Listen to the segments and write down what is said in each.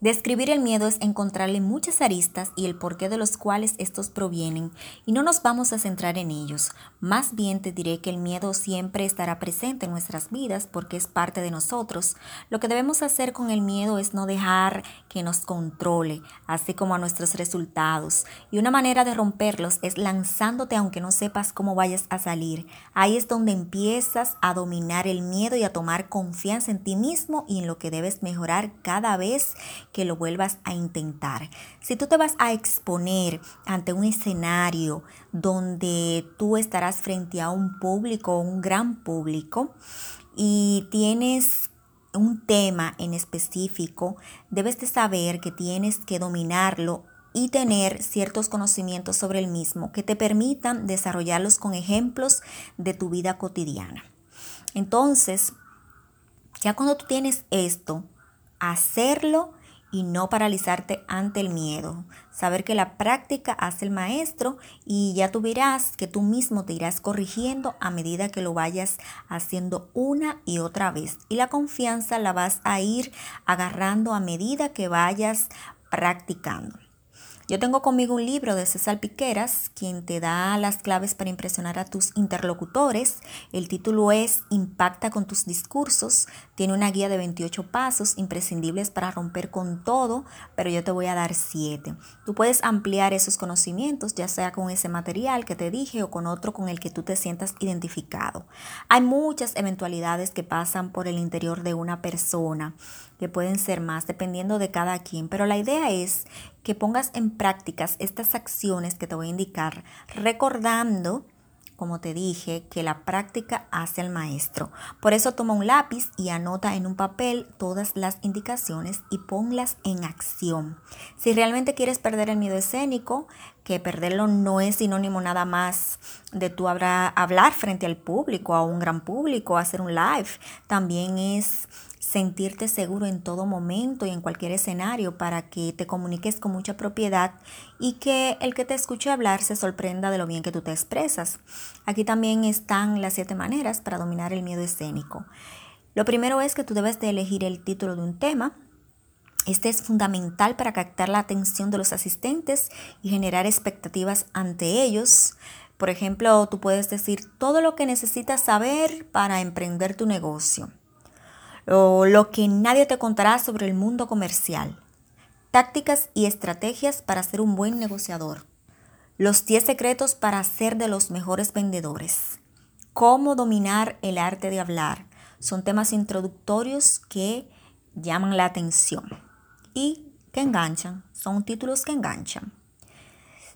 Describir el miedo es encontrarle muchas aristas y el porqué de los cuales estos provienen, y no nos vamos a centrar en ellos. Más bien te diré que el miedo siempre estará presente en nuestras vidas porque es parte de nosotros. Lo que debemos hacer con el miedo es no dejar que nos controle, así como a nuestros resultados. Y una manera de romperlos es lanzándote aunque no sepas cómo vayas a salir. Ahí es donde empiezas a dominar el miedo y a tomar confianza en ti mismo y en lo que debes mejorar cada vez que lo vuelvas a intentar. Si tú te vas a exponer ante un escenario donde tú estarás frente a un público, un gran público, y tienes un tema en específico, debes de saber que tienes que dominarlo y tener ciertos conocimientos sobre el mismo que te permitan desarrollarlos con ejemplos de tu vida cotidiana. Entonces, ya cuando tú tienes esto, hacerlo y no paralizarte ante el miedo. Saber que la práctica hace el maestro y ya tú verás que tú mismo te irás corrigiendo a medida que lo vayas haciendo una y otra vez. Y la confianza la vas a ir agarrando a medida que vayas practicando. Yo tengo conmigo un libro de César Piqueras, quien te da las claves para impresionar a tus interlocutores. El título es Impacta con tus discursos. Tiene una guía de 28 pasos imprescindibles para romper con todo, pero yo te voy a dar 7. Tú puedes ampliar esos conocimientos, ya sea con ese material que te dije o con otro con el que tú te sientas identificado. Hay muchas eventualidades que pasan por el interior de una persona, que pueden ser más dependiendo de cada quien, pero la idea es que pongas en prácticas estas acciones que te voy a indicar, recordando, como te dije, que la práctica hace al maestro. Por eso toma un lápiz y anota en un papel todas las indicaciones y ponlas en acción. Si realmente quieres perder el miedo escénico, que perderlo no es sinónimo nada más de tú hablar frente al público, a un gran público, hacer un live, también es sentirte seguro en todo momento y en cualquier escenario para que te comuniques con mucha propiedad y que el que te escuche hablar se sorprenda de lo bien que tú te expresas. Aquí también están las siete maneras para dominar el miedo escénico. Lo primero es que tú debes de elegir el título de un tema. Este es fundamental para captar la atención de los asistentes y generar expectativas ante ellos. Por ejemplo, tú puedes decir todo lo que necesitas saber para emprender tu negocio o lo que nadie te contará sobre el mundo comercial. Tácticas y estrategias para ser un buen negociador. Los 10 secretos para ser de los mejores vendedores. Cómo dominar el arte de hablar. Son temas introductorios que llaman la atención y que enganchan. Son títulos que enganchan.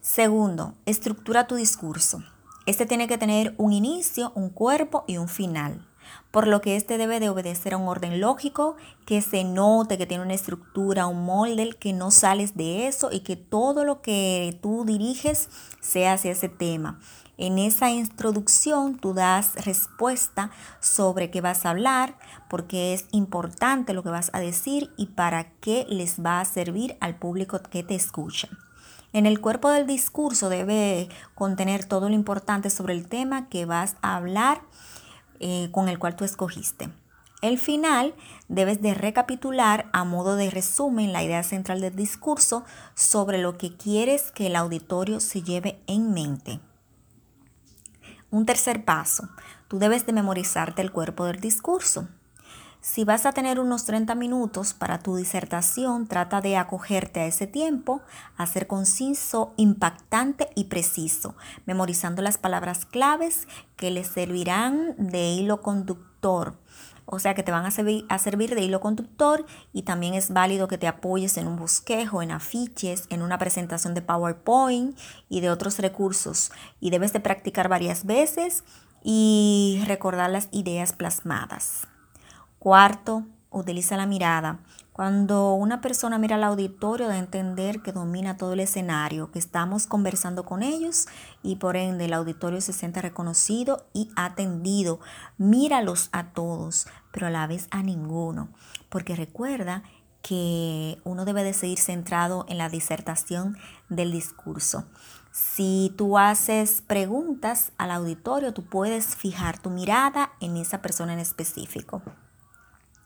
Segundo, estructura tu discurso. Este tiene que tener un inicio, un cuerpo y un final por lo que éste debe de obedecer a un orden lógico, que se note que tiene una estructura, un molde, que no sales de eso y que todo lo que tú diriges sea hacia ese tema. En esa introducción tú das respuesta sobre qué vas a hablar, porque es importante lo que vas a decir y para qué les va a servir al público que te escucha. En el cuerpo del discurso debe contener todo lo importante sobre el tema que vas a hablar eh, con el cual tú escogiste. El final debes de recapitular a modo de resumen la idea central del discurso sobre lo que quieres que el auditorio se lleve en mente. Un tercer paso, tú debes de memorizarte el cuerpo del discurso. Si vas a tener unos 30 minutos para tu disertación, trata de acogerte a ese tiempo, a ser conciso, impactante y preciso, memorizando las palabras claves que le servirán de hilo conductor. O sea que te van a a servir de hilo conductor y también es válido que te apoyes en un bosquejo, en afiches, en una presentación de PowerPoint y de otros recursos. Y debes de practicar varias veces y recordar las ideas plasmadas. Cuarto, utiliza la mirada. Cuando una persona mira al auditorio, da a entender que domina todo el escenario, que estamos conversando con ellos y por ende el auditorio se siente reconocido y atendido. Míralos a todos, pero a la vez a ninguno, porque recuerda que uno debe de seguir centrado en la disertación del discurso. Si tú haces preguntas al auditorio, tú puedes fijar tu mirada en esa persona en específico.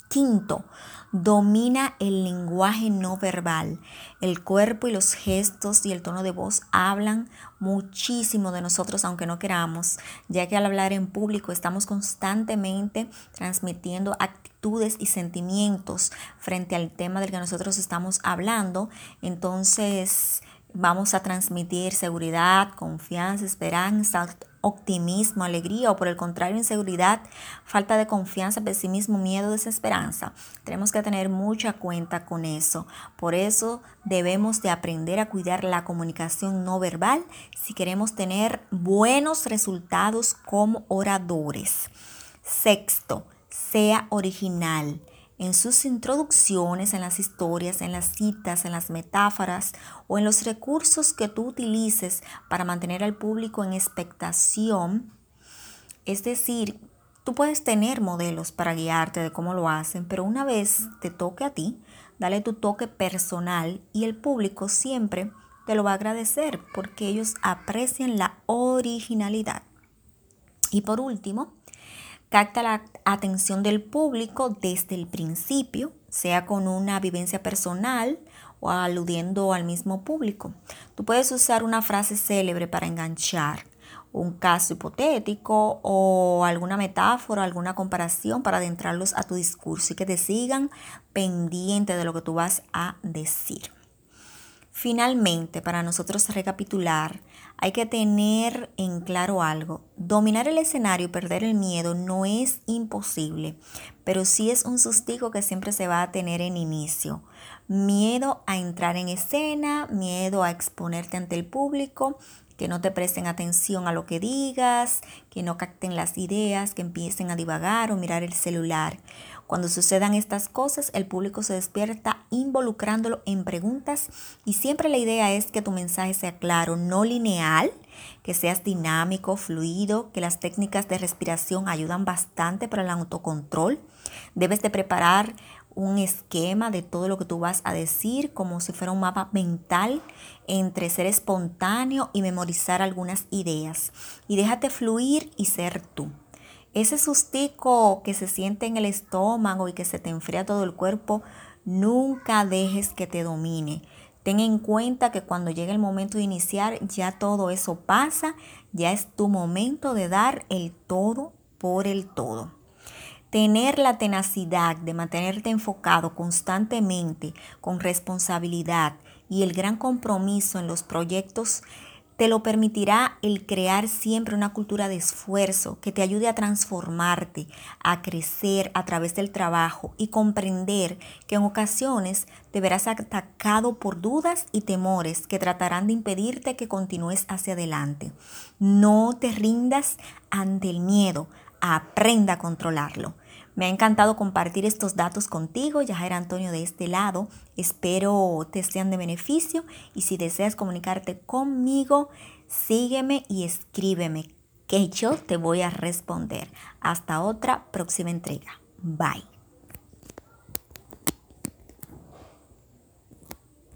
Quinto, domina el lenguaje no verbal. El cuerpo y los gestos y el tono de voz hablan muchísimo de nosotros aunque no queramos, ya que al hablar en público estamos constantemente transmitiendo actitudes y sentimientos frente al tema del que nosotros estamos hablando. Entonces, vamos a transmitir seguridad, confianza, esperanza, optimismo, alegría o por el contrario inseguridad, falta de confianza, pesimismo, miedo, desesperanza. Tenemos que tener mucha cuenta con eso. Por eso debemos de aprender a cuidar la comunicación no verbal si queremos tener buenos resultados como oradores. Sexto, sea original en sus introducciones, en las historias, en las citas, en las metáforas o en los recursos que tú utilices para mantener al público en expectación. Es decir, tú puedes tener modelos para guiarte de cómo lo hacen, pero una vez te toque a ti, dale tu toque personal y el público siempre te lo va a agradecer porque ellos aprecian la originalidad. Y por último, Capta la atención del público desde el principio, sea con una vivencia personal o aludiendo al mismo público. Tú puedes usar una frase célebre para enganchar, un caso hipotético o alguna metáfora, alguna comparación para adentrarlos a tu discurso y que te sigan pendiente de lo que tú vas a decir. Finalmente, para nosotros recapitular, hay que tener en claro algo. Dominar el escenario y perder el miedo no es imposible, pero sí es un sustigo que siempre se va a tener en inicio. Miedo a entrar en escena, miedo a exponerte ante el público, que no te presten atención a lo que digas, que no capten las ideas, que empiecen a divagar o mirar el celular. Cuando sucedan estas cosas, el público se despierta involucrándolo en preguntas y siempre la idea es que tu mensaje sea claro, no lineal, que seas dinámico, fluido, que las técnicas de respiración ayudan bastante para el autocontrol. Debes de preparar un esquema de todo lo que tú vas a decir, como si fuera un mapa mental entre ser espontáneo y memorizar algunas ideas. Y déjate fluir y ser tú. Ese sustico que se siente en el estómago y que se te enfría todo el cuerpo, nunca dejes que te domine. Ten en cuenta que cuando llegue el momento de iniciar, ya todo eso pasa, ya es tu momento de dar el todo por el todo. Tener la tenacidad de mantenerte enfocado constantemente con responsabilidad y el gran compromiso en los proyectos te lo permitirá el crear siempre una cultura de esfuerzo que te ayude a transformarte, a crecer a través del trabajo y comprender que en ocasiones te verás atacado por dudas y temores que tratarán de impedirte que continúes hacia adelante. No te rindas ante el miedo, aprenda a controlarlo. Me ha encantado compartir estos datos contigo, Yajaira Antonio de este lado. Espero te sean de beneficio y si deseas comunicarte conmigo, sígueme y escríbeme que yo te voy a responder. Hasta otra próxima entrega. Bye.